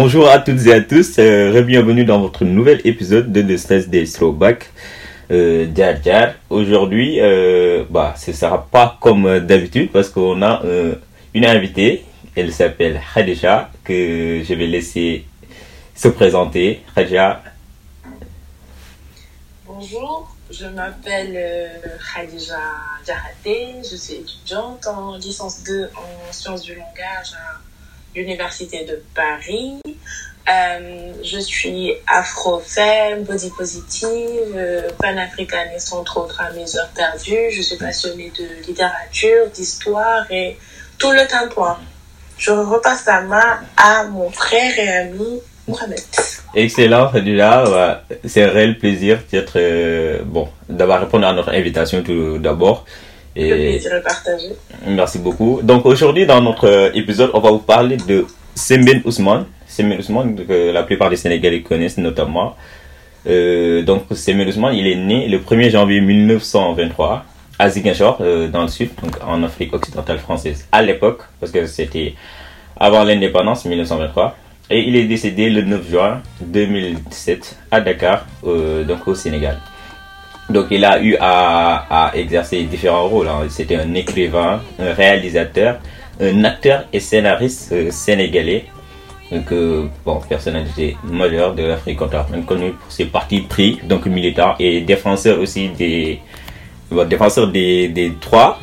Bonjour à toutes et à tous, euh, bienvenue dans votre nouvel épisode de The Stress Day Throwback euh, Aujourd'hui, euh, bah, ce sera pas comme d'habitude parce qu'on a euh, une invitée, elle s'appelle Khadija, que je vais laisser se présenter. Khadija. Bonjour, je m'appelle Khadija Djarate, je suis étudiante en licence 2 en sciences du langage à l'Université de Paris. Euh, je suis afro-femme, body positive, euh, panafricaniste entre autres à mes heures perdues. Je suis passionnée de littérature, d'histoire et tout le temps Je repasse la main à mon frère et ami Mohamed. Excellent, déjà, c'est un réel plaisir d'être, euh, bon, d'avoir répondu à notre invitation tout d'abord. Et... Le plaisir est partagé. Merci beaucoup. Donc aujourd'hui, dans notre épisode, on va vous parler de Sembène Ousmane. Sembène Ousmane, que la plupart des Sénégalais connaissent notamment. Euh, donc Sembène Ousmane, il est né le 1er janvier 1923 à Ziguinchor, euh, dans le sud, donc en Afrique occidentale française, à l'époque, parce que c'était avant l'indépendance, 1923. Et il est décédé le 9 juin 2017 à Dakar, euh, donc au Sénégal. Donc il a eu à, exercer différents rôles. Hein. C'était un écrivain, un réalisateur, un acteur et scénariste euh, sénégalais. Donc euh, bon, personnalité majeure de l'Afrique contemporaine, connu pour ses partis pris, donc militants et défenseur aussi des bon, des, droits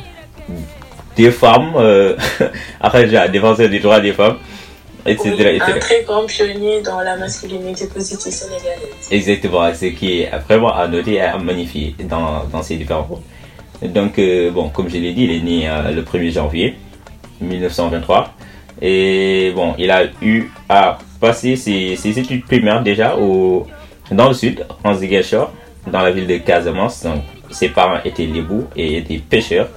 des femmes, euh, défenseur des droits des femmes un très grand pionnier dans la masculinité positive sénégalaise. Exactement, ce qui est vraiment à noter et à magnifier dans, dans ces différents rôles. Donc, euh, bon, comme je l'ai dit, il est né euh, le 1er janvier 1923. Et bon, il a eu à passer ses, ses études primaires déjà au, dans le sud, en Ziguinchor, dans la ville de Casamance. Donc, ses parents étaient bouts et des pêcheurs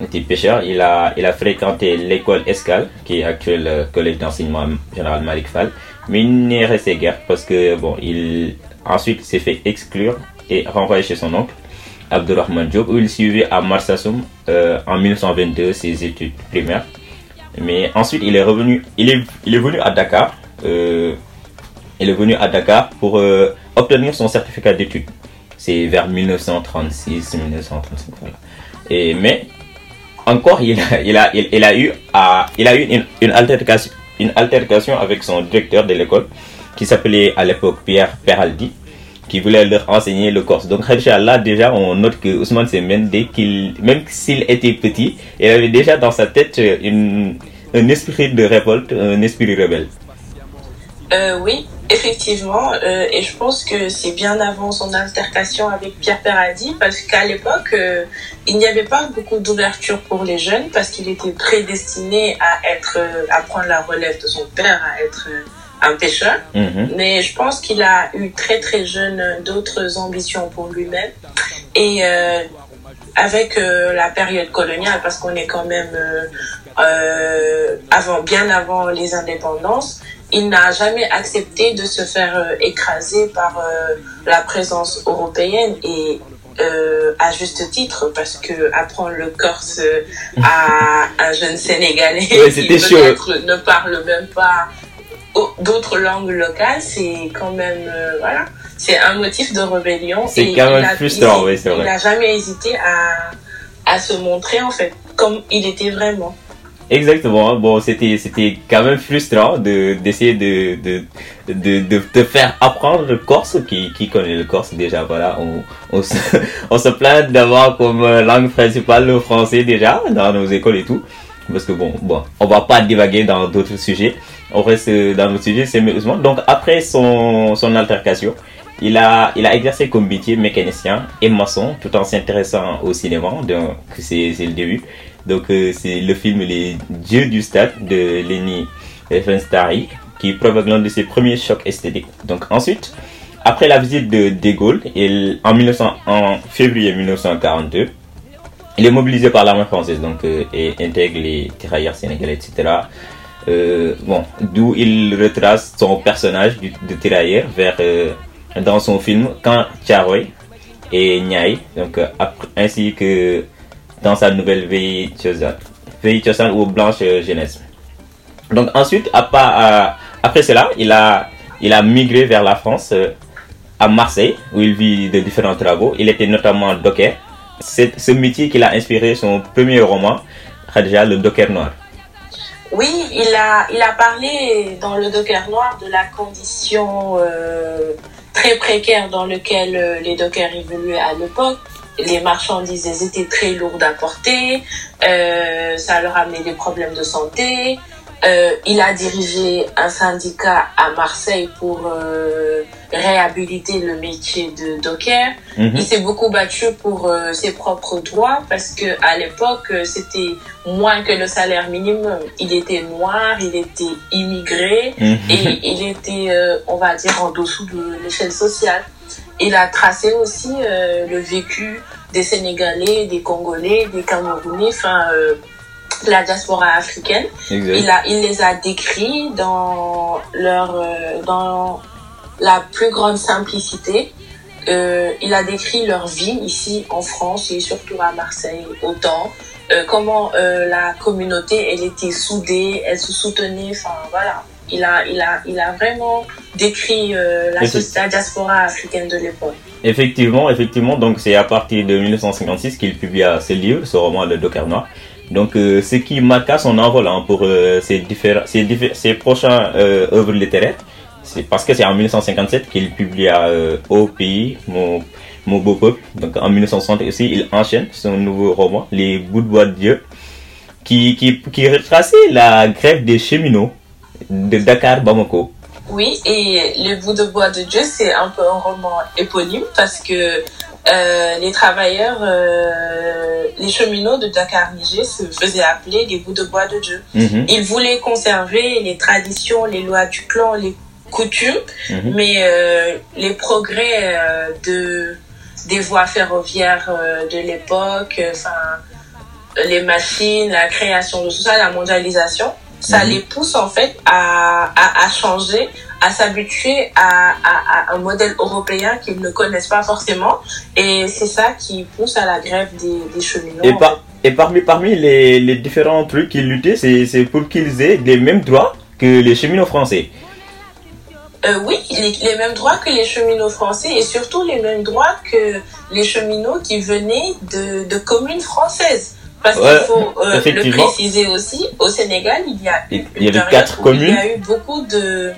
était pêcheur. Il a, il a fréquenté l'école Escale, qui est actuel euh, collège d'enseignement général Malik Fall. Mais il n'est resté guère parce que, bon, il, ensuite s'est fait exclure et renvoyé chez son oncle, Abdurrahman Diop, où il suivait à Marsassoum euh, en 1922 ses études primaires. Mais ensuite, il est revenu, il est, il est venu à Dakar. Euh, il est venu à Dakar pour obtenir son certificat d'études. C'est vers 1936, 1935, voilà. Et, mais encore, il a, eu, une, altercation, avec son directeur de l'école, qui s'appelait à l'époque Pierre Peraldi, qui voulait leur enseigner le corse. Donc, là, déjà, on note que Ousmane Semen, dès qu'il, même s'il était petit, il avait déjà dans sa tête un esprit de révolte, un esprit rebelle. Euh, oui, effectivement, euh, et je pense que c'est bien avant son altercation avec Pierre Peradi, parce qu'à l'époque, euh, il n'y avait pas beaucoup d'ouverture pour les jeunes, parce qu'il était prédestiné à être, à prendre la relève de son père, à être un pêcheur. Mhm. Mais je pense qu'il a eu très très jeune d'autres ambitions pour lui-même. Et avec la période coloniale, parce qu'on est quand même avant, bien avant les indépendances, il n'a jamais accepté de se faire euh, écraser par euh, la présence européenne et euh, à juste titre parce que apprendre le corse à un jeune sénégalais qui peut-être ne parle même pas d'autres langues locales c'est quand même voilà. C'est un motif de rébellion c'est quand même frustrant oui c'est vrai. il n'a jamais hésité à à se montrer en fait comme il était vraiment Exactement. Bon, c'était quand même frustrant de d'essayer de de, de de te faire apprendre le corse qui qui connaît le corse déjà. Voilà, on on se, on se plaint d'avoir comme langue principale le français déjà dans nos écoles et tout. Parce que bon, bon, on va pas divaguer dans d'autres sujets. On reste dans nos sujets, c'est sérieusement. Donc après son son altercation, il a, il a exercé comme métier mécanicien et maçon tout en s'intéressant au cinéma, donc c'est le début. Donc c'est le film Les Dieux du Stade de Lenny Riefenstahl qui provoque l'un de ses premiers chocs esthétiques. Donc ensuite, après la visite de De Gaulle, en, 1900, en février 1942, il est mobilisé par l'armée française donc, et intègre les tirailleurs sénégalais, etc. Euh, bon, d'où il retrace son personnage de tirailleur vers, dans son film Quand Tcharoy et Niaï, donc, ainsi que dans sa nouvelle Veille Tiosan ou Blanche Jeunesse. Donc ensuite, à, après cela, il a, il a migré vers la France, à Marseille, où il vit de différents travaux. Il était notamment docker. C'est ce métier qui l'a inspiré son premier roman, Khadija, le docker noir. Oui, il a, il a parlé dans le docker noir de la condition euh, très précaire dans laquelle les dockers évoluaient à l'époque. Les marchandises étaient très lourdes à porter, euh, ça leur amenait des problèmes de santé. Euh, il a dirigé un syndicat à Marseille pour euh, réhabiliter le métier de docker. Mhm. Il s'est beaucoup battu pour euh, ses propres droits parce que à l'époque c'était moins que le salaire minimum. Il était noir, il était immigré Mhm. et il était, euh, on va dire, en dessous de l'échelle sociale. Il a tracé aussi euh, le vécu des Sénégalais, des Congolais, des Camerounais, enfin euh, la diaspora africaine. Exact. Il, a, il les a décrits dans leur euh, dans la plus grande simplicité. Il a décrit leur vie ici en France et surtout à Marseille autant. Comment la communauté elle était soudée, elle se soutenait. Enfin voilà, il a il a il a vraiment décrit euh, la, la diaspora africaine de l'époque. Effectivement, effectivement, donc c'est à partir de 1956 qu'il publia ce livre, ce roman Le Docker Noir. Donc euh, ce qui marqua son envol hein, pour euh, ses, différents, ses, diffé- ses prochains euh, œuvres littéraires, c'est parce que c'est en 1957 qu'il publia Au pays, mon, mon beau peuple. Donc en 1960 aussi, il enchaîne son nouveau roman, Les bouts de bois de Dieu, qui, qui, qui retraçait la grève des cheminots de Dakar-Bamako. Oui, et Les bouts de bois de Dieu, c'est un peu un roman éponyme parce que euh, les travailleurs, euh, les cheminots de Dakar-Niger se faisaient appeler les bouts de bois de Dieu. Mhm, Ils voulaient conserver les traditions, les lois du clan, les coutumes, mhm. mais euh, les progrès de des voies ferroviaires de l'époque, enfin les machines, la création de tout ça, la mondialisation, ça Mhm. les pousse en fait à, à, à changer, à s'habituer à, un modèle européen qu'ils ne connaissent pas forcément, et c'est ça qui pousse à la grève des, des cheminots. Et, par- et parmi, parmi les, les différents trucs qu'ils luttaient, c'est c'est pour qu'ils aient les mêmes droits que les cheminots français. Euh, oui, les, les mêmes droits que les cheminots français et surtout les mêmes droits que les cheminots qui venaient de, de communes françaises. Parce Ouais, qu'il faut euh, le préciser aussi, au Sénégal, il y a eu il y une avait quatre communes. Il y a eu beaucoup de,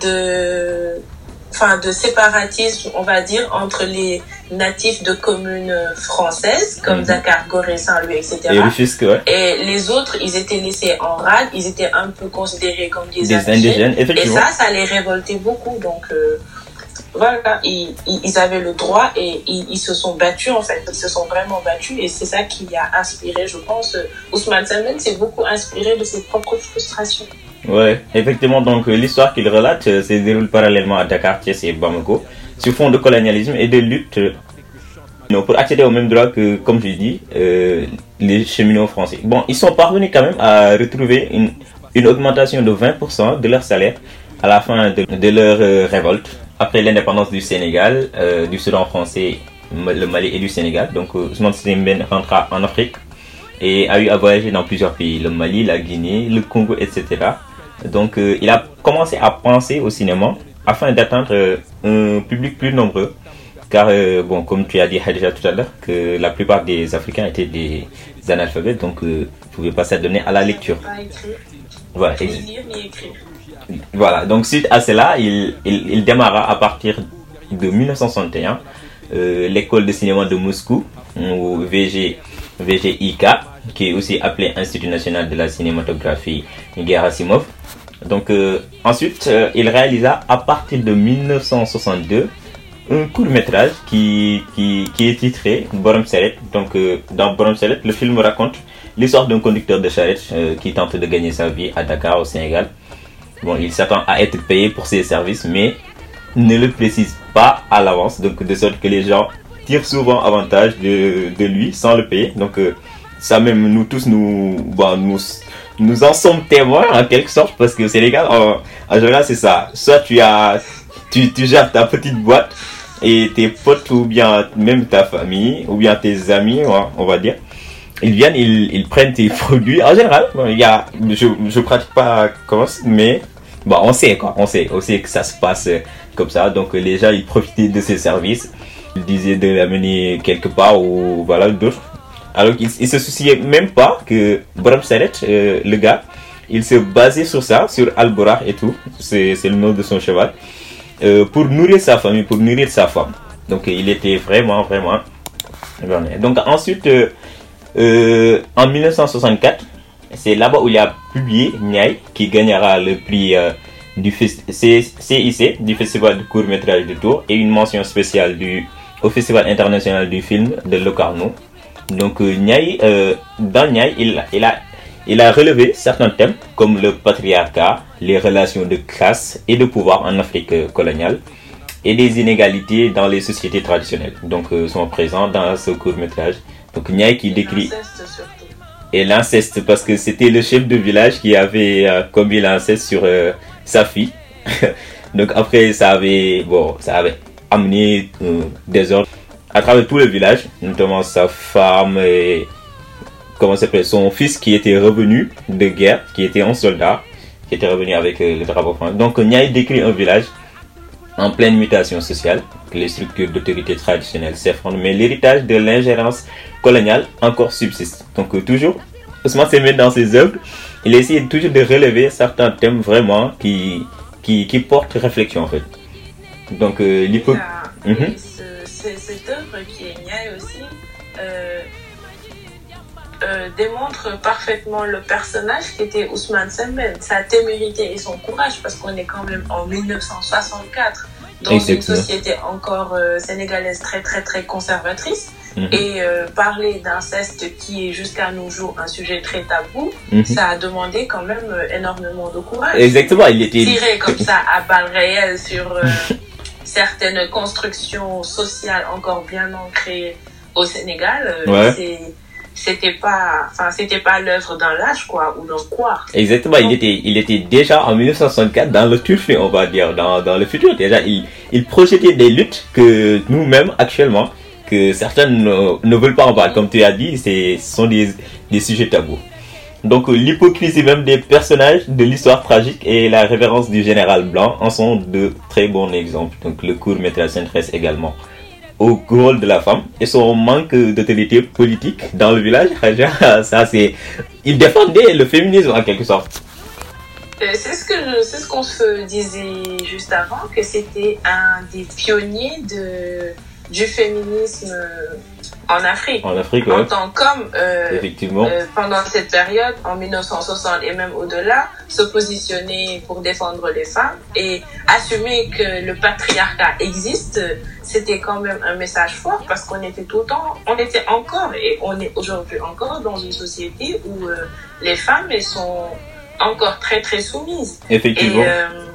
de, enfin, de séparatisme, on va dire, entre les natifs de communes françaises, comme Mhm. Dakar, Gorée, Saint-Louis, etc. Et Rufisque, ouais. Et les autres, ils étaient laissés en rade, ils étaient un peu considérés comme des, Des indigènes. indigènes, Et ça, ça les révoltait beaucoup. Donc, euh, voilà, ils, avaient le droit et ils, se sont battus, en fait. Ils se sont vraiment battus et c'est ça qui a inspiré, je pense. Ousmane Salmen s'est beaucoup inspiré de ses propres frustrations. Ouais, effectivement, donc euh, l'histoire qu'il relate euh, se déroule parallèlement à Dakar, Thiès et Bamako, sur fond de colonialisme et de lutte euh, pour accéder aux mêmes droits que, comme je dis, euh, les cheminots français. Bon, ils sont parvenus quand même à retrouver une, augmentation de 20% de leur salaire à la fin de, leur révolte, après l'indépendance du Sénégal, euh, du Soudan français, le Mali et du Sénégal. Donc, euh, Ousmane Sembène rentra en Afrique et a eu à voyager dans plusieurs pays, le Mali, la Guinée, le Congo, etc. Donc euh, il a commencé à penser au cinéma afin d'atteindre euh, un public plus nombreux. Car, euh, bon, comme tu as dit déjà tout à l'heure, que la plupart des Africains étaient des analphabètes, donc ne pouvaient pas s'adonner à la lecture. Pas écrire, Voilà, ni ex- lire, ni écrire. Voilà. donc suite à cela, il, démarra à partir de 1961 euh, l'école de cinéma de Moscou, ou VG, VGIK, qui est aussi appelé Institut national de la cinématographie Gerasimov. Donc euh, ensuite, euh, il réalisa à partir de 1962 un court métrage qui, qui, est titré Borom Seret. Donc dans Borom Seret, le film raconte l'histoire d'un conducteur de charrette qui tente de gagner sa vie à Dakar, au Sénégal. Bon, il s'attend à être payé pour ses services, mais ne le précise pas à l'avance, donc de sorte que les gens tirent souvent avantage de, de lui sans le payer. Donc ça même nous tous nous, bon, nous nous en sommes témoins en quelque sorte parce que au Sénégal en, en général c'est ça soit tu as tu, tu gères ta petite boîte et tes potes ou bien même ta famille ou bien tes amis on va dire ils viennent ils, ils prennent tes produits en général il y a je je pratique pas comment mais bon on sait quoi. On sait. On sait que ça se passe comme ça. Donc les gens ils profitaient de ces services. Ils disaient de l'amener quelque part ou voilà d'autres. Alors qu'il il se souciait même pas que Bram Saret, euh, le gars, il se basait sur ça, sur Alborah et tout, c'est le nom de son cheval, euh, pour nourrir sa famille, pour nourrir sa femme. Donc il était vraiment, vraiment... Donc ensuite, euh, euh en 1964, c'est là-bas où il a publié Niaï, qui gagnera le prix euh, du CIC, du Festival de court métrage de Tours, et une mention spéciale du, au Festival international du film de Locarno. Donc Niaï, euh, dans Niaï, il, a, relevé certains thèmes comme le patriarcat, les relations de classe et de pouvoir en Afrique coloniale et des inégalités dans les sociétés traditionnelles. Donc euh, sont présents dans ce court métrage. Donc Niaï qui décrit... Et l'inceste parce que c'était le chef de village qui avait euh, commis l'inceste sur euh, sa fille. Donc après ça avait, bon, ça avait amené euh, des ordres à travers tout le village, notamment sa femme et comment s'appelle son fils qui était revenu de guerre, qui était un soldat, qui était revenu avec le drapeau français. Donc Niaï décrit un village en pleine mutation sociale, les structures d'autorité traditionnelles s'effondrent, mais l'héritage de l'ingérence coloniale encore subsiste. Donc euh, toujours, Ousmane s'est mis dans ses œuvres, il essaie toujours de relever certains thèmes vraiment qui, qui, qui portent réflexion en fait. Donc euh, l'hypo... Mm -hmm. Cette œuvre qui est Niaï aussi euh, euh, démontre parfaitement le personnage qui était Ousmane Sembène, sa témérité et son courage, parce qu'on est quand même en 1964 dans Exactement. une société encore euh, sénégalaise très très très conservatrice. -hmm. Et euh, parler d'inceste qui est jusqu'à nos jours un sujet très tabou, -hmm. ça a demandé quand même énormément de courage. Exactement, il était tiré comme ça à balles réelles sur certaines constructions sociales encore bien ancrées au Sénégal. Ouais. C'est c'était pas enfin c'était pas l'œuvre d'un lâche quoi ou d'un quoi. Exactement il était il était déjà en 1964 dans le turfu on va dire dans, dans le futur. Déjà il, il projetait des luttes que nous-mêmes actuellement que certains ne, ne, veulent pas en parler comme tu as dit c'est ce sont des, des sujets tabous. Donc l'hypocrisie même des personnages de l'histoire tragique et la révérence du général blanc en sont de très bons exemples. Donc le court métrage s'intéresse également au rôle de la femme et son manque d'autorité politique dans le village. Ça, c'est, il défendait le féminisme en quelque sorte. C'est ce que c'est ce qu'on se disait juste avant que c'était un des pionniers de du féminisme en Afrique. En Afrique, ouais. En tant qu'homme, euh, effectivement. Euh, pendant cette période, en 1960 et même au-delà, se positionner pour défendre les femmes et assumer que le patriarcat existe, c'était quand même un message fort parce qu'on était tout le temps, on était encore et on est aujourd'hui encore dans une société où euh, les femmes elles sont encore très très soumises. Effectivement. Et,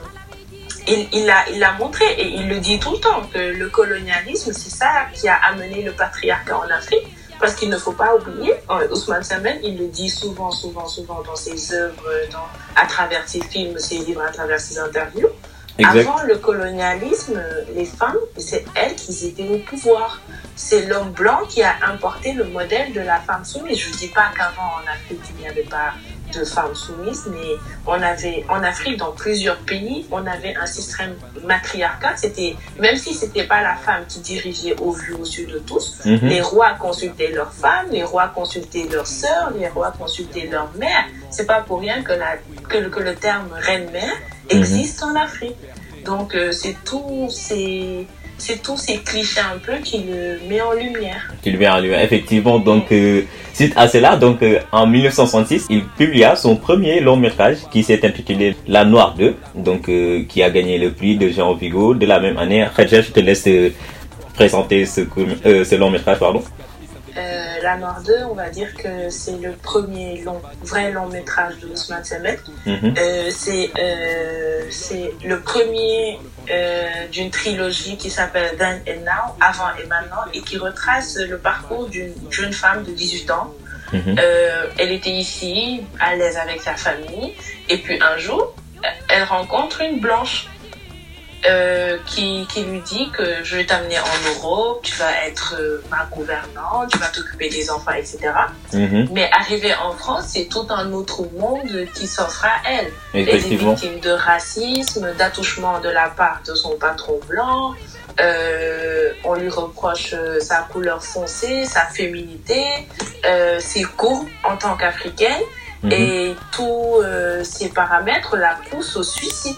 il, il, a, il a montré et il le dit tout le temps que le colonialisme, c'est ça qui a amené le patriarcat en Afrique. Parce qu'il ne faut pas oublier, Ousmane Sembène, il le dit souvent, souvent, souvent dans ses œuvres, dans, à travers ses films, ses livres, à travers ses interviews. Exact. Avant le colonialisme, les femmes, c'est elles qui étaient au pouvoir. C'est l'homme blanc qui a importé le modèle de la femme soumise. Je ne dis pas qu'avant en Afrique, il n'y avait pas de femmes soumises, mais on avait en Afrique, dans plusieurs pays, on avait un système matriarcal. C'était même si c'était pas la femme qui dirigeait au vu au su de tous, Mhm. les rois consultaient leurs femmes, les rois consultaient leurs sœurs, les rois consultaient leurs mères. C'est pas pour rien que la que, le- que le terme reine-mère existe en Afrique. Donc euh, c'est tout ces c'est tous ces clichés un peu qui le met en lumière. Qu'il vient en lui. Effectivement, donc, euh, suite à cela, donc, euh, en 1966, il publia son premier long métrage qui s'est intitulé La Noire 2, donc, euh, qui a gagné le prix de Jean Vigo de la même année. Khadija, je te laisse présenter ce, ce long métrage, pardon. Euh, La Noire 2, on va dire que c'est le premier long, vrai long métrage de Ousmane Semet. Mhm. Euh, c'est euh, c'est le premier d'une trilogie qui s'appelle Then and Now, avant et maintenant, et qui retrace le parcours d'une jeune femme de 18 ans. Mhm. Elle était ici, à l'aise avec sa famille, et puis un jour, elle rencontre une blanche euh, qui, qui lui dit que je vais t'amener en Europe, tu vas être euh, ma gouvernante, tu vas t'occuper des enfants, etc. Mhm. Mais arrivée en France, c'est tout un autre monde qui s'offre à elle. Elle est victime de racisme, d'attouchement de la part de son patron blanc. Euh, on lui reproche sa couleur foncée, sa féminité, ses courbes en tant qu'africaine. Mhm. Et tous ces paramètres la poussent au suicide.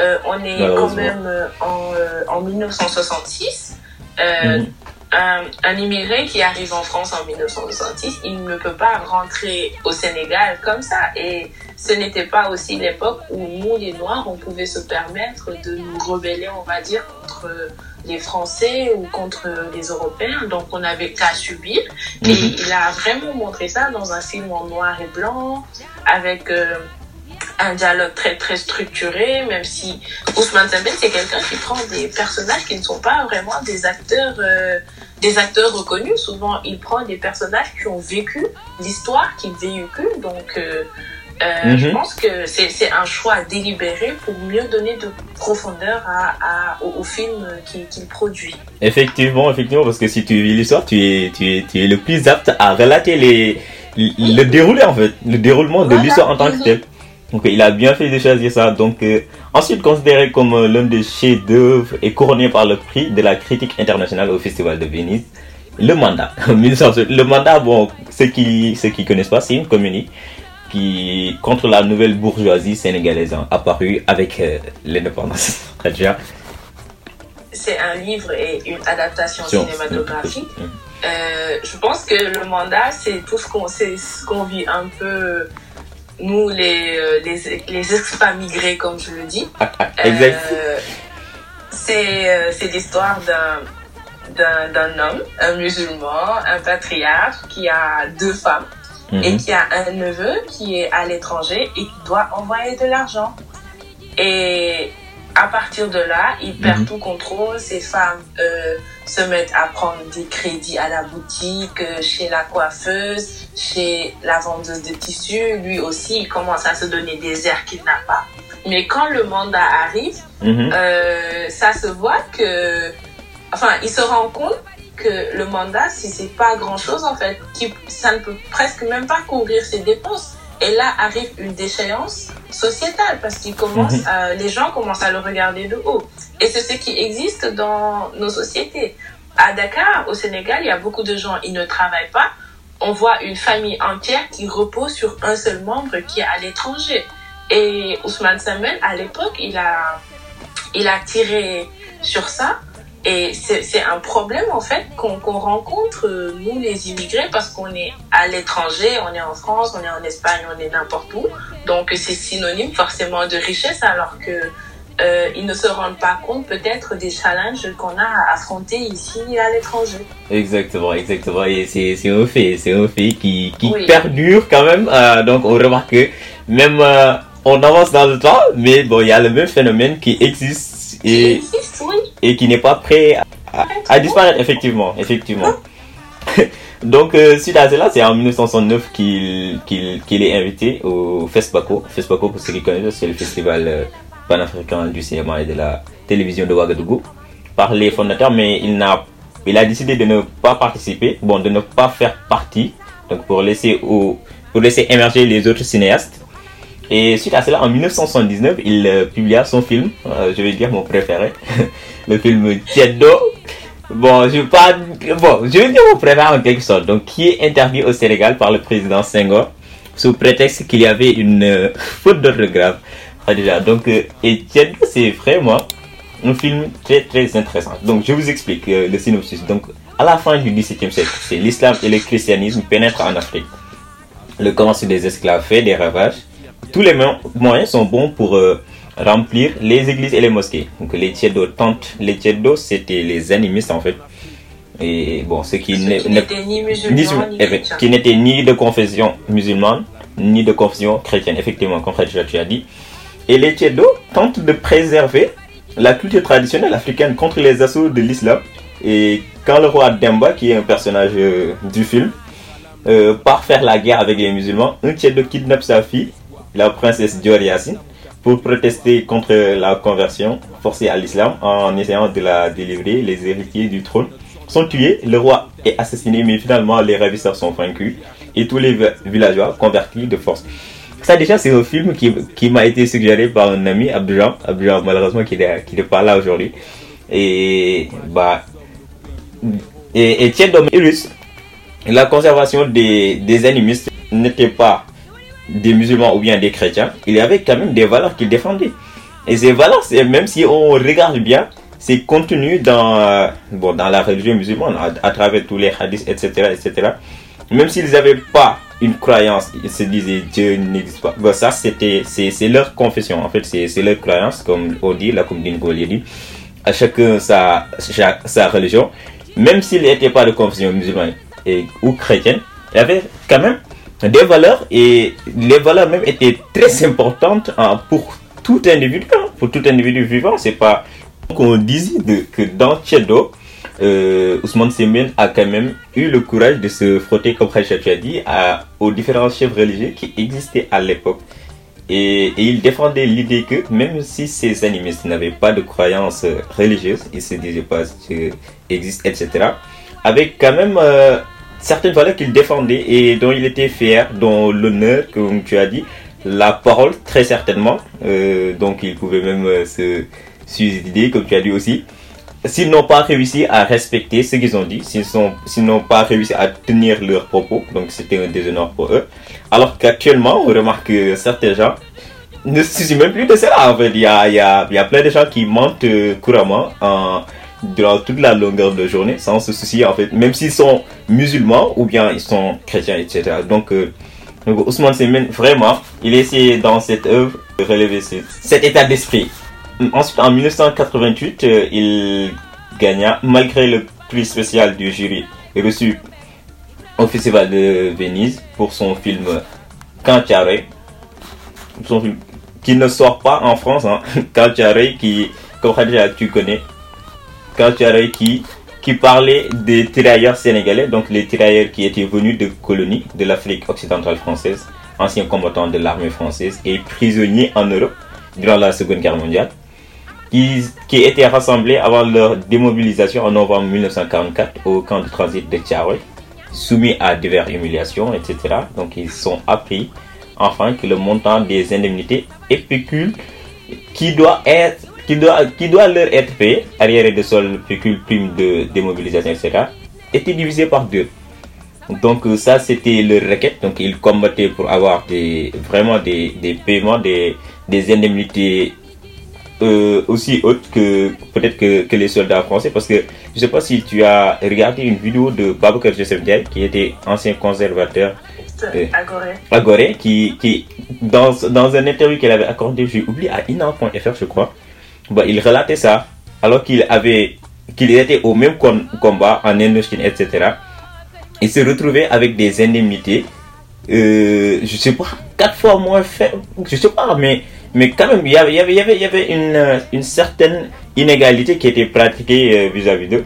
Euh, on est quand même euh, en, euh, en 1966. Euh, Mhm. un, un immigré qui arrive en France en 1966, il ne peut pas rentrer au Sénégal comme ça. Et ce n'était pas aussi l'époque où nous, les Noirs, on pouvait se permettre de nous rebeller, on va dire, contre les Français ou contre les Européens. Donc on avait qu'à subir. Et Mhm. il a vraiment montré ça dans un film en noir et blanc, avec euh, un dialogue très très structuré, même si Ousmane Sembène, c'est quelqu'un qui prend des personnages qui ne sont pas vraiment des acteurs, euh, des acteurs reconnus. Souvent, il prend des personnages qui ont vécu l'histoire qu'il véhicule. Donc, euh, euh, Mhm. je pense que c'est c'est un choix délibéré pour mieux donner de profondeur à, à- au, au film qu'il qu'il produit. Effectivement, effectivement, parce que si tu vis l'histoire, tu es, tu es, tu es le plus apte à relater les, le déroulé en fait, le déroulement de l'histoire en tant que Mhm. Donc il a bien fait de choisir ça. Donc euh, ensuite considéré comme euh, l'un des chefs-d'œuvre et couronné par le prix de la critique internationale au Festival de Venise, le mandat. 1960. le mandat, bon, ceux qui ceux qui connaissent pas, c'est une commune qui contre la nouvelle bourgeoisie sénégalaise hein, apparue avec euh, l'indépendance. C'est un livre et une adaptation cinématographique. Mhm. Euh, je pense que le mandat, c'est tout ce qu'on ce qu'on vit un peu, nous, les, euh, les, les ex-migrés, comme je le dis. exact. Euh, c'est euh, c'est l'histoire d'un d'un d'un homme, un musulman, un patriarche qui a deux femmes et Mhm. qui a un neveu qui est à l'étranger et qui doit envoyer de l'argent. Et à partir de là, il perd Mhm. tout contrôle. Ces femmes euh, se mettent à prendre des crédits à la boutique, euh, chez la coiffeuse, chez la vendeuse de tissus. Lui aussi, il commence à se donner des airs qu'il n'a pas. Mais quand le mandat arrive, Mhm. euh, ça se voit que, enfin, il se rend compte que le mandat, si c'est pas grand chose en fait, qui, ça ne peut presque même pas couvrir ses dépenses. Et là arrive une déchéance sociétale parce qu'il commence, Mhm. à- les gens commencent à le regarder de haut. Et c'est ce qui existe dans nos sociétés. À Dakar, au Sénégal, il y a beaucoup de gens, ils ne travaillent pas. On voit une famille entière qui repose sur un seul membre qui est à l'étranger. Et Ousmane Samuel, à l'époque, il a, il a tiré sur ça. Et c'est un problème, en fait, qu'on rencontre, euh, nous, les immigrés, parce qu'on est à l'étranger, on est en France, on est en Espagne, on est n'importe où. Donc, c'est synonyme forcément de richesse, alors que euh, ils ne se rendent pas compte peut-être des challenges qu'on a à affronter ici à l'étranger. Exactement, exactement. Et c'est un fait, c'est un fait qui, qui Oui. perdure quand même. Euh, donc on remarque que même euh, on avance dans le temps, mais bon, il y a le même phénomène qui existe et. Et qui n'est pas prêt à, disparaître, effectivement, effectivement. donc euh, suite à cela, c'est en 1969 qu'il qu'il qu'il est invité au FESPACO. FESPACO, pour ceux qui connaissent, c'est le festival euh, panafricain du cinéma et de la télévision de Ouagadougou par les fondateurs, mais il n'a il a décidé de ne pas participer, bon, de ne pas faire partie, donc pour laisser, pour laisser émerger les autres cinéastes. Et suite à cela, en 1979, il euh, publia son film, je vais dire mon préféré, le film Tiedo. Bon, je pas, bon, je vais mon préféré en quelque sorte, donc qui est interdit au Sénégal par le président Senghor sous prétexte qu'il y avait une euh, faute d'orthographe. Ah, déjà, donc, euh, et Tiedo, c'est vraiment un film très très intéressant. Donc je vous explique euh, le synopsis. Donc à la fin du XVIIe siècle, c'est l'islam et le christianisme pénètrent en Afrique. Le commerce des esclaves fait des ravages. Tous les mo- moyens sont bons pour euh, remplir les églises et les mosquées. Donc les tieddos tentent. Les tieddos c'était les animistes en fait. Et bon, ce qui Ceux qui n'étaient ni ni de confession musulmane, ni de confession chrétienne, effectivement, comme tu as dit. Et les Tchédos tentent de préserver la culture traditionnelle africaine contre les assauts de l'islam. Et quand le roi Demba, qui est un personnage euh, du film, euh, part faire la guerre avec les musulmans, un Tchédo kidnappe sa fille, la princesse Dior Yassine, pour protester contre la conversion forcée à l'islam en essayant de la délivrer. Les héritiers du trône sont tués, le roi est assassiné, mais finalement les ravisseurs sont vaincus et tous les vi- villageois convertis de force. Ça déjà c'est un film qui, qui m'a été suggéré par un ami, Abdoujan, Abdoujan malheureusement qui n'est qui pas là aujourd'hui. Et bah et, et Tchédom illustre la conservation des, des animistes n'était pas des musulmans ou bien des chrétiens, il y avait quand même des valeurs qu'ils défendaient. Et ces valeurs, même si on regarde bien, c'est contenu dans, euh, bon, dans la religion musulmane, à, travers tous les hadiths, etc. etc. Même s'ils n'avaient pas une croyance, ils se disaient Dieu n'existe pas. Bon, ça, c'était, c'est, leur confession, en fait, c'est, leur croyance, comme on dit, la communauté on dit. À chacun sa, sa, sa religion. Même s'ils n'étaient pas de confession musulmane ou chrétienne, il y avait quand même des valeurs et les valeurs même étaient très importantes hein, pour tout individu, hein, pour tout individu vivant. C'est pas qu'on disait que dans Tchedo, euh, Ousmane Semen a quand même eu le courage de se frotter, comme Khaïcha tu as dit, aux différents chefs religieux qui existaient à l'époque. Et, il défendait l'idée que même si ces animistes n'avaient pas de croyances euh, religieuses, ils se disaient pas que existe, etc., avec quand même euh, certaines valeurs qu'il défendait et dont il était fier, dont l'honneur, comme tu as dit, la parole, très certainement. Euh, donc il pouvait même euh, se suicider, comme tu as dit aussi. S'ils n'ont pas réussi à respecter ce qu'ils ont dit, s'ils n'ont pas réussi à tenir leurs propos, donc c'était un déshonneur pour eux. Alors qu'actuellement, on remarque que certains gens ne se soucient même plus de cela. En fait, il y a, y a, il y a plein de gens qui mentent euh, couramment en, durant toute la longueur de journée sans se soucier, en fait, même s'ils sont musulmans ou bien ils sont chrétiens, etc. Donc, euh, donc Ousmane vraiment, il a essayé dans cette œuvre de relever ce- cet état d'esprit. Ensuite, en 1988, euh, il gagna, malgré le prix spécial du jury reçu au Festival de Venise pour son film Cantiare, son film qui ne sort pas en France, hein, Cantiare, qui, comme tu connais, Qui, qui parlait des tirailleurs sénégalais, donc les tirailleurs qui étaient venus de colonies de l'Afrique occidentale française, anciens combattants de l'armée française et prisonniers en Europe durant la Seconde Guerre mondiale qui, qui étaient rassemblés avant leur démobilisation en novembre 1944 au camp de transit de Tiaroy, soumis à diverses humiliations, etc. Donc ils sont appris enfin que le montant des indemnités et pécules qui doit être qui doit, qui doit leur être payé, arriéré de sol, pécule, prime de démobilisation, etc., était divisé par deux. Donc euh, ça c'était leur requête. Donc ils combattaient pour avoir des, vraiment des, des paiements, des, des indemnités euh, aussi hautes que peut-être que, que les soldats français. Parce que je sais pas si tu as regardé une vidéo de Babacar Joseph Diaye qui était ancien conservateur Euh. Agoré. à Gorée, qui, qui dans, dans un interview qu'elle avait accordé, j'ai oublié à ina.fr je crois, bah, il relatait ça alors qu'il avait qu'il était au même com- combat en Indochine, etc. Il se retrouvait avec des indemnités, euh, je sais pas, quatre fois moins faibles, je sais pas, mais, mais quand même, il y avait, y avait, y avait, une, une certaine inégalité qui était pratiquée euh, vis-à-vis d'eux.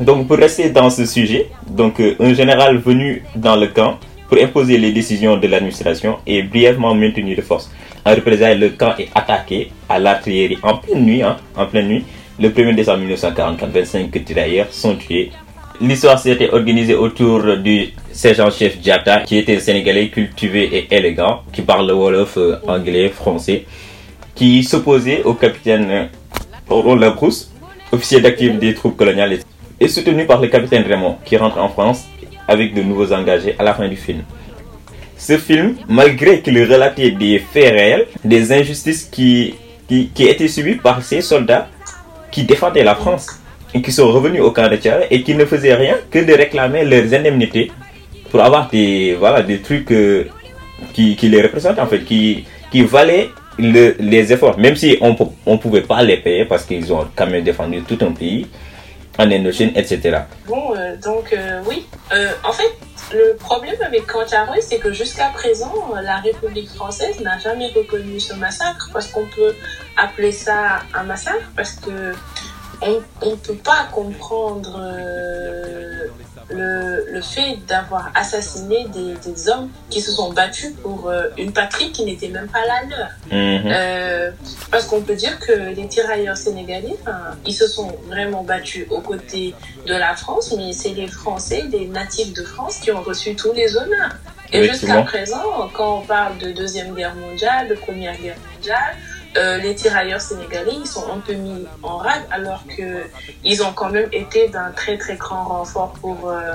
Donc, pour rester dans ce sujet, donc, euh, un général venu dans le camp pour imposer les décisions de l'administration est brièvement maintenu de force. En représailles, le camp est attaqué à l'artillerie en pleine nuit, hein, en pleine nuit. Le 1er décembre 1944, 25 tirailleurs sont tués. L'histoire s'était organisée autour du sergent-chef Diata, qui était un Sénégalais cultivé et élégant, qui parle Wolof, euh, anglais, français, qui s'opposait au capitaine euh, Roland Labrousse, officier d'actif des troupes coloniales, et soutenu par le capitaine Raymond, qui rentre en France avec de nouveaux engagés à la fin du film. Ce film, malgré qu'il relatait des faits réels, des injustices qui, qui, étaient subies par ces soldats qui défendaient la France et qui sont revenus au camp de Tchad et qui ne faisaient rien que de réclamer leurs indemnités pour avoir des, voilà, des trucs euh, qui, qui les représentent en fait, qui, qui valaient le- les efforts, même si on ne pouvait pas les payer parce qu'ils ont quand même défendu tout un pays. en Indochine, etc. Bon, euh, donc euh, oui. En fait, le problème avec Kancharoy, c'est que jusqu'à présent, la République française n'a jamais reconnu ce massacre parce qu'on peut appeler ça un massacre parce que on ne peut pas comprendre le, le fait d'avoir assassiné des, des, hommes qui se sont battus pour euh, une patrie qui n'était même pas la leur. Mhm. Euh, parce qu'on peut dire que les tirailleurs sénégalais, ils se sont vraiment battus aux côtés de la France, mais c'est les Français, les natifs de France qui ont reçu tous les honneurs. Et jusqu'à présent, quand on parle de Deuxième Guerre mondiale, de Première Guerre mondiale, euh, les tirailleurs sénégalais, ils sont un peu mis en rade alors que ils ont quand même été d'un très très grand renfort pour euh,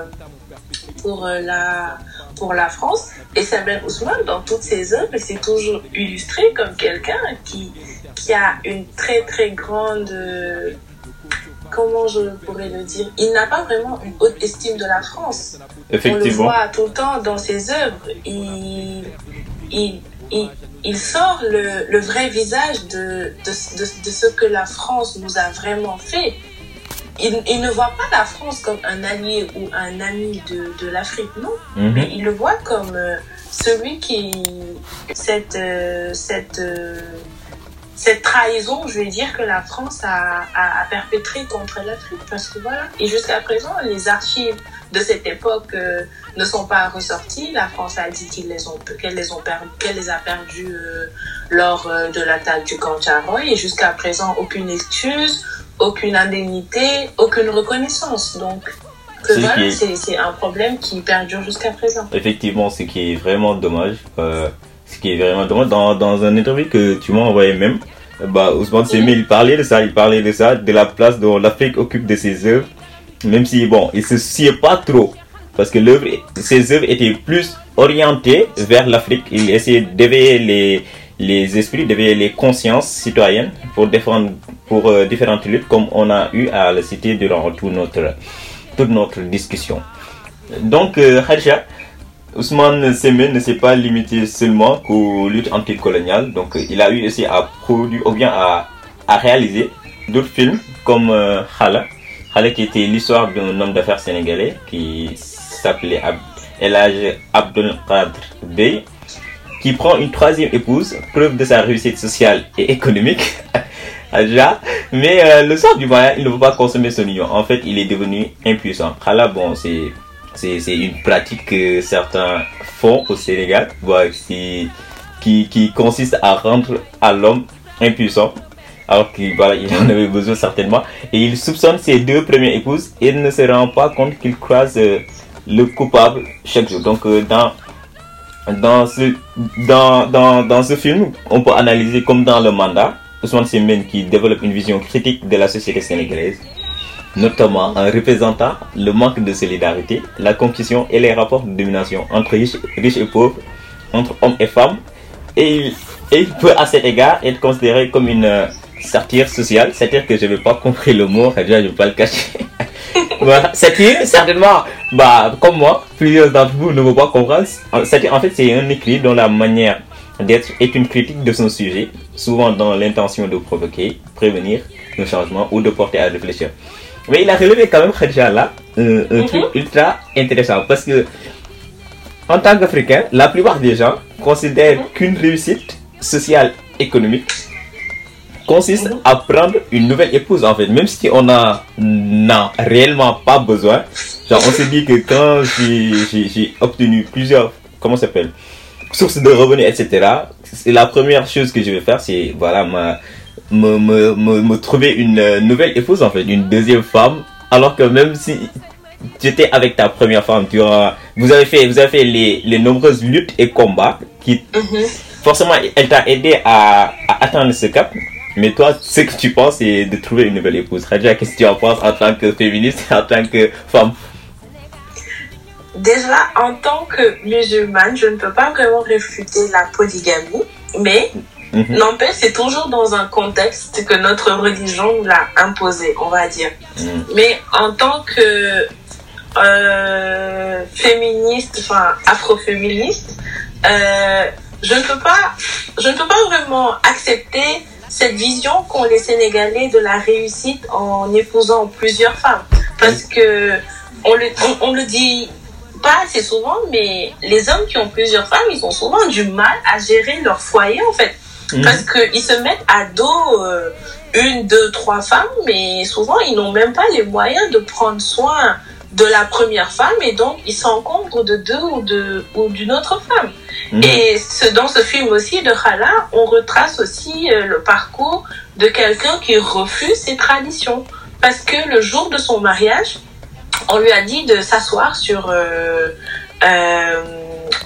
pour euh, la pour la France. Et Samuel Ousmane, dans toutes ses œuvres, s'est toujours illustré comme quelqu'un qui qui a une très très grande comment je pourrais le dire, il n'a pas vraiment une haute estime de la France. Effectivement. On le voit tout le temps dans ses œuvres. Il, il, il, il sort le, le, vrai visage de, de, de, de, ce que la France nous a vraiment fait. Il, il, ne voit pas la France comme un allié ou un ami de, l'Afrique, non. Mhm. Mais il le voit comme euh, celui qui... Cette... euh, cette euh, cette trahison, je vais dire, que la France a, a, a perpétrée contre l'Afrique. Parce que voilà. Et jusqu'à présent, les archives de cette époque euh, ne sont pas ressorties. La France a dit qu'elle les, ont, qu'elle les, ont perdu, qu'elle les a perdues euh, lors euh, de l'attaque du camp Charoy. Et jusqu'à présent, aucune excuse, aucune indemnité, aucune reconnaissance. Donc, que voilà, est... c'est un problème qui perdure jusqu'à présent. Effectivement, ce qui est vraiment dommage. Euh, ce qui est vraiment dommage, dans, dans un interview que tu m'as envoyé même, bah, Ousmane Semé, il parlait de ça, il parlait de ça, de la place dont l'Afrique occupe de ses œuvres, même si, bon, il se souciait pas trop, parce que ses œuvres étaient plus orientées vers l'Afrique, il essayait d'éveiller les, les esprits, d'éveiller les consciences citoyennes pour défendre, pour euh, différentes luttes, comme on a eu à le citer durant tout notre, toute notre discussion. Donc, euh, Ousmane Semé ne s'est pas limité seulement qu'aux luttes anticoloniales, donc il a eu aussi à produire ou bien à, à réaliser d'autres films comme euh, Hala, Hala qui était l'histoire d'un homme d'affaires sénégalais qui s'appelait Ab Elage Abdel Qadr Bey, qui prend une troisième épouse, preuve de sa réussite sociale et économique. Déjà, mais euh, le soir du moyen, il ne veut pas consommer son union. En fait, il est devenu impuissant. Hala, bon, c'est une pratique que certains font au Sénégal, qui, qui, qui consiste à rendre à l'homme impuissant, alors qu'il en avait besoin certainement. Et il soupçonne ses deux premières épouses et ne se rend pas compte qu'il croise euh, le coupable chaque jour. Donc, euh, dans, dans, ce, dans, dans, dans ce film, on peut analyser comme dans le mandat, Ousmane Sembène qui développe une vision critique de la société sénégalaise notamment en représentant le manque de solidarité, la compétition et les rapports de domination entre riches, riches et pauvres, entre hommes et femmes. Et il, et il, peut à cet égard être considéré comme une euh, satire sociale, c'est-à-dire que je n'ai pas compris le mot, déjà je ne vais pas le cacher. voilà, satire, certainement, bah, comme moi, plusieurs d'entre vous ne vont pas comprendre. Satire, en fait, c'est un écrit dont la manière d'être est une critique de son sujet, souvent dans l'intention de provoquer, prévenir un changement ou de porter à réfléchir. Mais il a relevé quand même Khadija là un, un mm -hmm. truc ultra intéressant parce que en tant qu'Africain, la plupart des gens considèrent mm -hmm. qu'une réussite sociale économique consiste à prendre une nouvelle épouse en fait, même si on a n'a réellement pas besoin. Genre on se dit que quand j'ai obtenu plusieurs comment s'appelle sources de revenus etc. C'est la première chose que je vais faire, c'est voilà ma me, me, me, me, trouver une nouvelle épouse, en fait, une deuxième femme, alors que même si tu étais avec ta première femme, tu as, vous avez fait, vous avez fait les, les nombreuses luttes et combats qui, mm -hmm. forcément, elle t'a aidé à, à, atteindre ce cap. Mais toi, ce que tu penses, c'est de trouver une nouvelle épouse. Radia, qu'est-ce que tu en penses en tant que féministe et en tant que femme? Déjà, en tant que musulmane, je ne peux pas vraiment réfuter la polygamie, mais Mm -hmm. N'empêche, c'est toujours dans un contexte que notre religion nous l'a imposé, on va dire. Mm. Mais en tant que euh, féministe, enfin afroféministe, euh, je ne peux pas, je ne peux pas vraiment accepter cette vision qu'ont les Sénégalais de la réussite en épousant plusieurs femmes. Parce que on le, on, on le dit pas assez souvent, mais les hommes qui ont plusieurs femmes, ils ont souvent du mal à gérer leur foyer en fait. Mhm. Parce qu'ils se mettent à dos euh, une, deux, trois femmes, mais souvent ils n'ont même pas les moyens de prendre soin de la première femme et donc ils s'encombrent de deux ou de ou d'une autre femme. Mhm. Et ce, dans ce film aussi de Khala, on retrace aussi euh, le parcours de quelqu'un qui refuse ses traditions. Parce que le jour de son mariage, on lui a dit de s'asseoir sur euh, euh,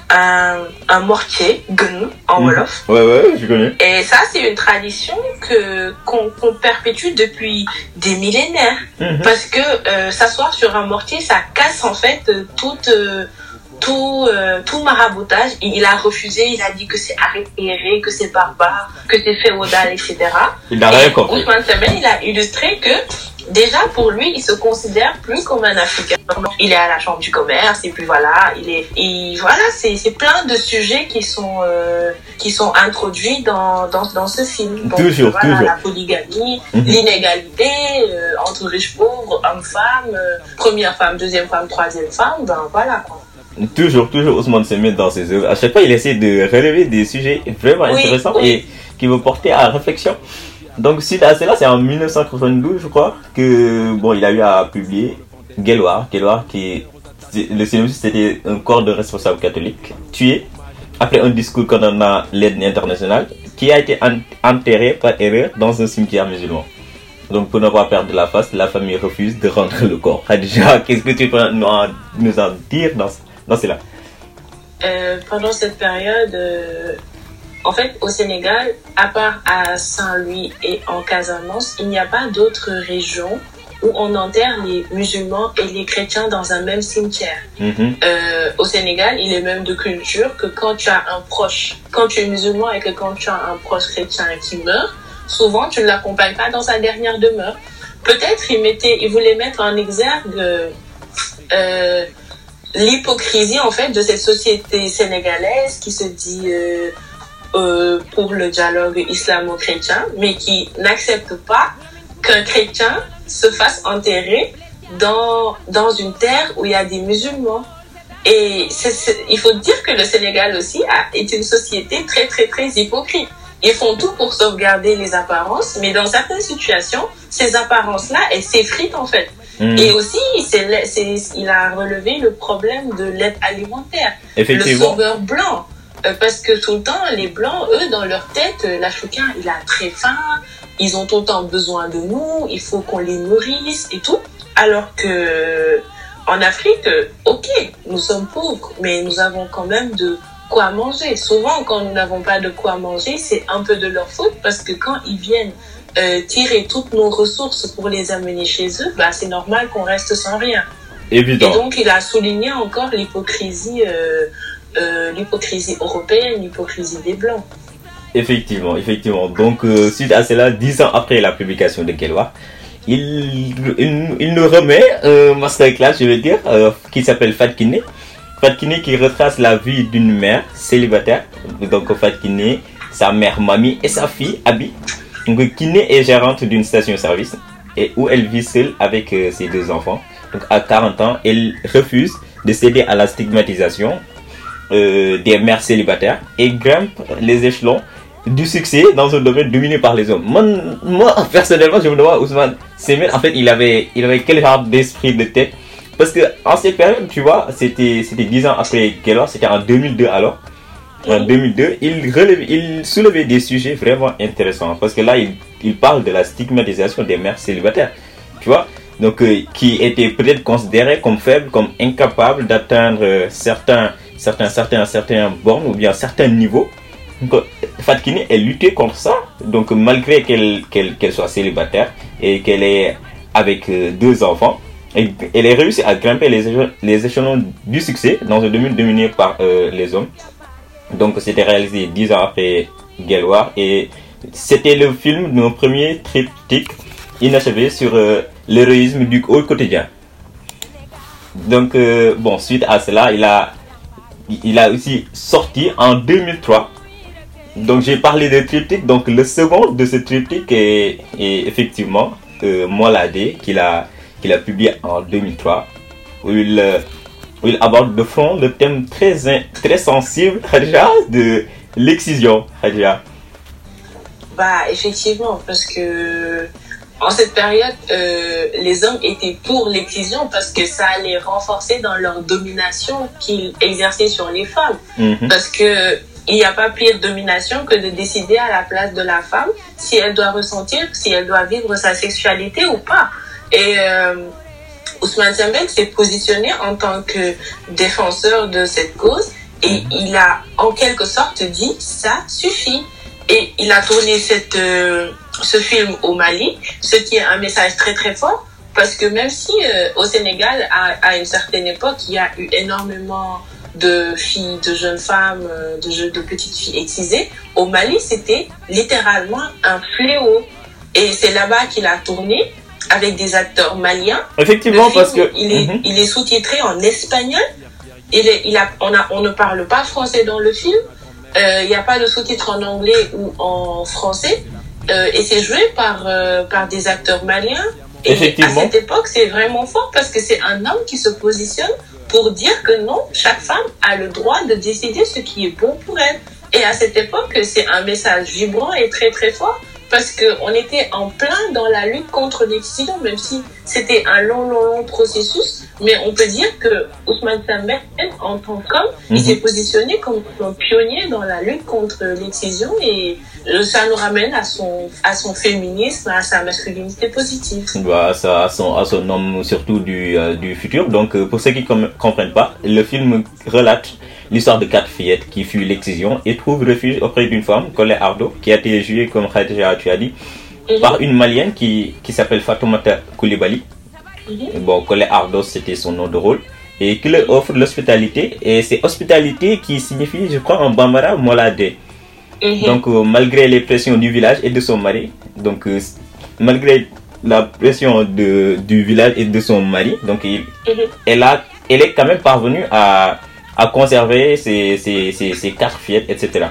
un, un mortier, gun en Mhm. Wolof. Ouais, ouais, je connais. Et ça, c'est une tradition que qu'on perpétue depuis des millénaires. Mhm. Parce que euh, s'asseoir sur un mortier, ça casse en fait toute, euh, tout, euh, tout maraboutage. Il, il a refusé, il a dit que c'est arriéré, que c'est barbare, que c'est féodal, etc. Il n'a rien compris. Ousmane Sembène, il a illustré que déjà pour lui, il se considère plus comme un Africain. Il est à la chambre du commerce et puis voilà, il est, il, voilà, c'est plein de sujets qui sont euh, qui sont introduits dans dans, dans ce film. Toujours, voilà, toujours. La polygamie, Mhm. l'inégalité euh, entre riches pauvres, hommes-femmes, euh, première femme, deuxième femme, troisième femme, ben voilà quoi. Toujours, toujours Ousmane se met dans ses œuvres. À chaque fois, il essaie de relever des sujets vraiment Oui, intéressants oui. et qui vont porter à réflexion. Donc, suite à cela, c'est en 1992, je crois, que bon, il a eu à publier. Guéloir, qui c'est- le synopsis, c'était un corps de responsable catholique tué après un discours condamnant l'aide internationale qui a été en- enterré par erreur dans un cimetière musulman. Donc, pour ne pas perdre la face, la famille refuse de rendre le corps. Khadija, qu'est-ce que tu peux nous en, nous en dire dans, dans cela? Euh, pendant cette période, euh, en fait, au Sénégal, à part à Saint-Louis et en Casamance, il n'y a pas d'autres régions où on enterre les musulmans et les chrétiens dans un même cimetière. Mhm. Euh, au Sénégal, il est même de culture que quand tu as un proche, quand tu es musulman et que quand tu as un proche chrétien qui meurt, souvent tu ne l'accompagnes pas dans sa dernière demeure. Peut-être il mettait, il voulait mettre en exergue euh, l'hypocrisie en fait de cette société sénégalaise qui se dit euh, euh, pour le dialogue islamo-chrétien, mais qui n'accepte pas qu'un chrétien se fasse enterrer dans, dans une terre où il y a des musulmans. Et il faut dire que le Sénégal aussi a, est une société très, très, très hypocrite. Ils font tout pour sauvegarder les apparences, mais dans certaines situations, ces apparences-là, elles s'effritent en fait. Mhm. Et aussi, le- il a relevé le problème de l'aide alimentaire le Effectivement. sauveur blanc. Euh, parce que tout le temps, les blancs, eux, dans leur tête, euh, l'Africain, il a très faim, ils ont tout le temps besoin de nous, il faut qu'on les nourrisse et tout. Alors que en Afrique, euh, ok, nous sommes pauvres, mais nous avons quand même de quoi manger. Souvent, quand nous n'avons pas de quoi manger, c'est un peu de leur faute parce que quand ils viennent euh, tirer toutes nos ressources pour les amener chez eux, bah, c'est normal qu'on reste sans rien. Et Évident. donc, il a souligné encore l'hypocrisie, euh, euh, l'hypocrisie européenne, l'hypocrisie des Blancs. Effectivement, effectivement. Donc, euh, suite à cela, dix ans après la publication de Kelwa, il, il, nous remet un masterclass, je veux dire, euh, qui s'appelle Fatkine. Fatkine qui retrace la vie d'une mère célibataire. Donc, Fatkine, sa mère Mami et sa fille Abi. Donc, Kiné est gérante d'une station-service et où elle vit seule avec ses deux enfants. Donc, à 40 ans, elle refuse de céder à la stigmatisation euh, des mères célibataires et grimpe les échelons du succès dans un domaine dominé par les hommes. Moi, moi personnellement, je me demande, Ousmane Semen, en fait, il avait, il avait quel genre d'esprit de tête? Parce que en cette période, tu vois, c'était c'était 10 ans après c'était en 2002 alors. En 2002, il, relevait, il soulevait des sujets vraiment intéressants. Parce que là, il, il parle de la stigmatisation des mères célibataires. Tu vois? Donc, euh, qui étaient peut-être considérées comme faibles, comme incapables d'atteindre euh, certains, certains, certains, certains bornes ou bien certains niveaux. Donc, Fatkine, elle luttait contre ça. Donc, malgré qu'elle qu'elle qu'elle soit célibataire et qu'elle est avec euh, deux enfants, elle a réussi à grimper les, éche- les échelons du succès dans un domaine dominé par euh, les hommes. Donc, c'était réalisé dix ans après Gallois et c'était le film de mon premier triptyque inachevé sur euh, l'héroïsme du haut quotidien. Donc, bon, suite à cela, il a, il a aussi sorti en 2003 donc j'ai parlé de triptyque. Donc le second de ce triptyque est, effectivement euh, Molade qu'il a, publié en 2003 où il, aborde de front le thème très, très sensible de l'excision. Bah effectivement parce que en cette période, euh, les hommes étaient pour l'excision parce que ça allait renforcer dans leur domination qu'ils exerçaient sur les femmes. Mhm. Parce que il n'y a pas pire domination que de décider à la place de la femme si elle doit ressentir, si elle doit vivre sa sexualité ou pas. Et euh, Ousmane Sembène s'est positionné en tant que défenseur de cette cause et il a en quelque sorte dit ça suffit. Et il a tourné cette, euh, ce film au Mali, ce qui est un message très très fort parce que même si euh, au Sénégal, à, à, une certaine époque, il y a eu énormément de filles, de jeunes femmes, euh, de, de petites filles excisées, au Mali, c'était littéralement un fléau. Et c'est là-bas qu'il a tourné avec des acteurs maliens. Effectivement, parce que il est, mhm. il est sous-titré en espagnol. Il, est, il a, on, a, on ne parle pas français dans le film. Euh, il n'y a pas de sous-titres en anglais ou en français. Euh, et c'est joué par, par des acteurs maliens. Et à cette époque, c'est vraiment fort parce que c'est un homme qui se positionne pour dire que non, chaque femme a le droit de décider ce qui est bon pour elle. Et à cette époque, c'est un message vibrant et très très fort parce qu'on était en plein dans la lutte contre l'excision, même si c'était un long, long, long processus. Mais on peut dire que Ousmane Sambert, en tant qu'homme, il mhm. s'est positionné comme un pionnier dans la lutte contre l'excision et euh, ça nous ramène à son, à son féminisme, à sa masculinité positive. Bah, ça, à, son, à son homme surtout du, euh, du futur. Donc, euh, pour ceux qui ne comprennent pas, le film relate l'histoire de quatre fillettes qui fuient l'excision et trouvent refuge auprès d'une femme, Colette Ardo, qui a été jouée, comme Khadija tu as dit, mhm. par une malienne qui, qui s'appelle Fatoumata Koulibaly. Mhm. Bon, Colette Ardo, c'était son nom de rôle. Et qui leur offre l'hospitalité. Et c'est hospitalité qui signifie, je crois, en bambara, molade. Mhm. Donc, euh, malgré les pressions du village et de son mari, donc, euh, malgré la pression de, du village et de son mari, donc, il, elle, a, elle est quand même parvenue à à conserver ses, ses, ses, quatre fillettes, etc.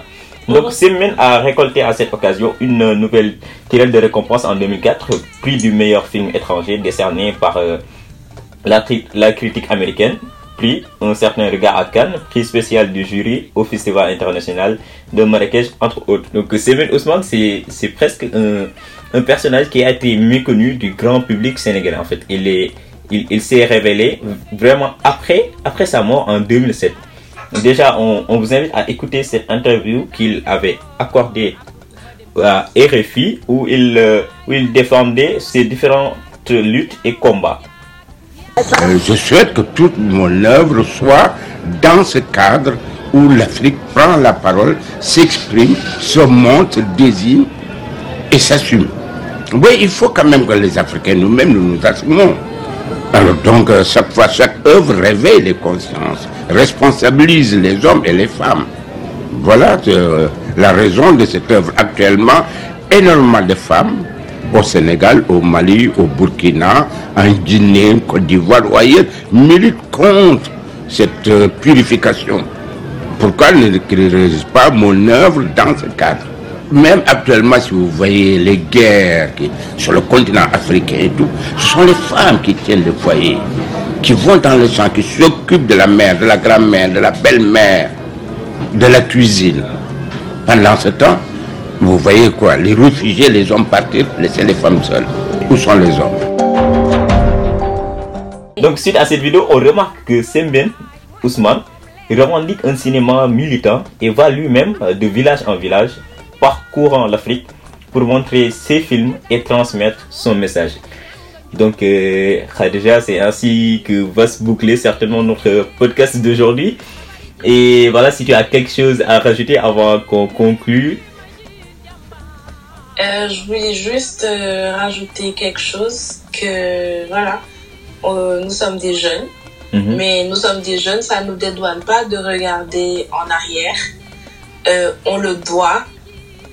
Donc, Semen a récolté à cette occasion une nouvelle tirelle de récompense en 2004, prix du meilleur film étranger décerné par euh, la, la, critique américaine, prix Un certain regard à Cannes, prix spécial du jury au Festival international de Marrakech, entre autres. Donc, Semen Ousmane, c'est presque un, un, personnage qui a été méconnu du grand public sénégalais. En fait, il est il, s'est révélé vraiment après, après sa mort en 2007. Déjà, on, vous invite à écouter cette interview qu'il avait accordée à RFI où il, euh, où il défendait ses différentes luttes et combats. Euh, je souhaite que toute mon œuvre soit dans ce cadre où l'Afrique prend la parole, s'exprime, se montre, désigne et s'assume. Oui, il faut quand même que les Africains nous-mêmes nous nous assumons. Alors donc, euh, chaque fois, chaque œuvre réveille les consciences, responsabilise les hommes et les femmes. Voilà euh, la raison de cette œuvre. Actuellement, énormément de femmes au Sénégal, au Mali, au Burkina, en Guinée, en Côte d'Ivoire ou ailleurs, militent contre cette euh, purification. Pourquoi ne créerais pas mon œuvre dans ce cadre? Même actuellement, si vous voyez les guerres sur le continent africain et tout, ce sont les femmes qui tiennent le foyer, qui vont dans le champ, qui s'occupent de la mère, de la grand-mère, de la belle-mère, de la cuisine. Pendant ce temps, vous voyez quoi? Les réfugiés, les hommes partir, laisser les femmes seules. Où sont les hommes? Donc, suite à cette vidéo, on remarque que Semben Ousmane revendique un cinéma militant et va lui-même de village en village parcourant l'Afrique pour montrer ses films et transmettre son message. Donc, euh, déjà, c'est ainsi que va se boucler certainement notre podcast d'aujourd'hui. Et voilà, si tu as quelque chose à rajouter avant qu'on conclue. Euh, je voulais juste euh, rajouter quelque chose que voilà, nous sommes des jeunes, mhm. mais nous sommes des jeunes, ça ne nous dédouane pas de regarder en arrière. on le doit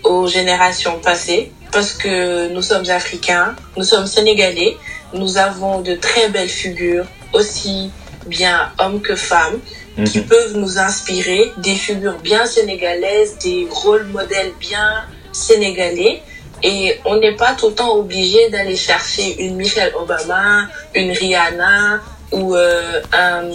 aux générations passées parce que nous sommes africains, nous sommes sénégalais, nous avons de très belles figures, aussi bien hommes que femmes, qui peuvent nous inspirer, des figures bien sénégalaises, des rôles modèles bien sénégalais. Et on n'est pas tout le temps obligé d'aller chercher une Michelle Obama, une Rihanna ou euh, un,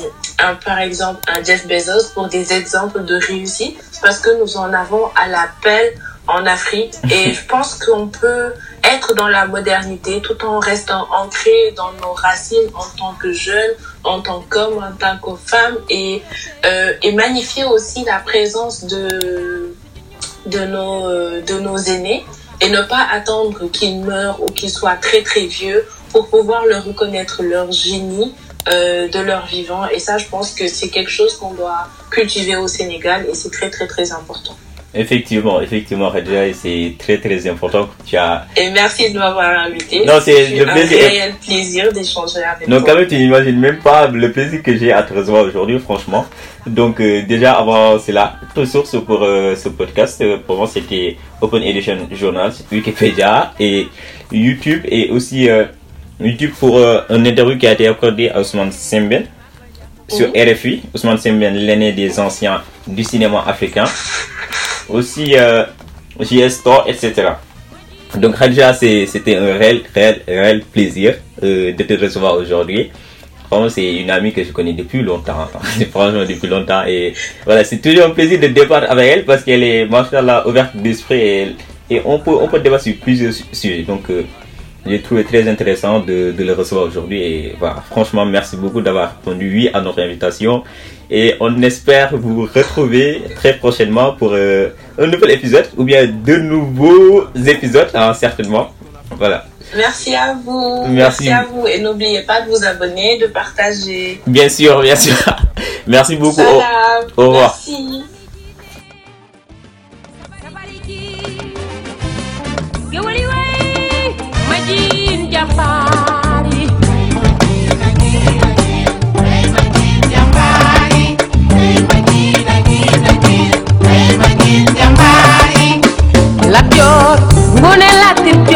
un, par exemple, un Jeff Bezos pour des exemples de réussite. Parce que nous en avons à l'appel en Afrique. Et je pense qu'on peut être dans la modernité tout en restant ancré dans nos racines en tant que jeunes, en tant qu'hommes, en tant que femmes et, euh, et magnifier aussi la présence de, de, nos, de nos aînés et ne pas attendre qu'ils meurent ou qu'ils soient très très vieux pour pouvoir leur reconnaître leur génie euh, de leur vivant. Et ça, je pense que c'est quelque chose qu'on doit cultiver au Sénégal et c'est très très très important. Effectivement, effectivement, Radja, c'est très très important que tu as. Et merci de m'avoir invité. Non, c'est le plaisir. un réel plaisir d'échanger avec Donc, quand même, tu n'imagines même pas le plaisir que j'ai à te recevoir aujourd'hui, franchement. Donc, euh, déjà, avant cela, toute source pour euh, ce podcast, euh, pour moi, c'était Open Edition Journal, Wikipédia et YouTube et aussi YouTube pour un interview qui a été accordé à Ousmane Sembène sur RFI. Ousmane Sembène, l'aîné des anciens du cinéma africain aussi euh, Store, etc. Donc Khadija, c'était un réel, réel, réel plaisir euh, de te recevoir aujourd'hui. Vraiment, c'est une amie que je connais depuis longtemps. Franchement, depuis longtemps. Et voilà, c'est toujours un plaisir de débattre avec elle parce qu'elle est, là ouverte d'esprit et, et, on peut, on peut débattre sur plusieurs sujets. Donc, euh, j'ai trouvé très intéressant de, de le recevoir aujourd'hui. Et voilà, franchement, merci beaucoup d'avoir répondu oui à notre invitation. Et on espère vous retrouver très prochainement pour euh, un nouvel épisode ou bien de nouveaux épisodes, hein, certainement. Voilà. Merci à vous. Merci. Merci à vous. Et n'oubliez pas de vous abonner, de partager. Bien sûr, bien sûr. Merci beaucoup. Au, au revoir. Merci.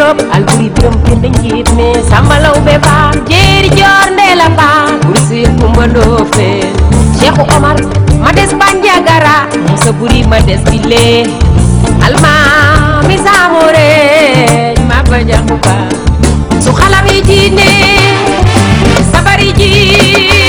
Diop Albouri Biram Penda Njiit me. Samba Lawbe Ba. Jéeri jor Ndeela Ba. Kursi Kumba fe. Cheikh Omar ma des gara sa Buri ma des Bile Alma mi more. Ma Bandiakou Ba su khala mi sabari ji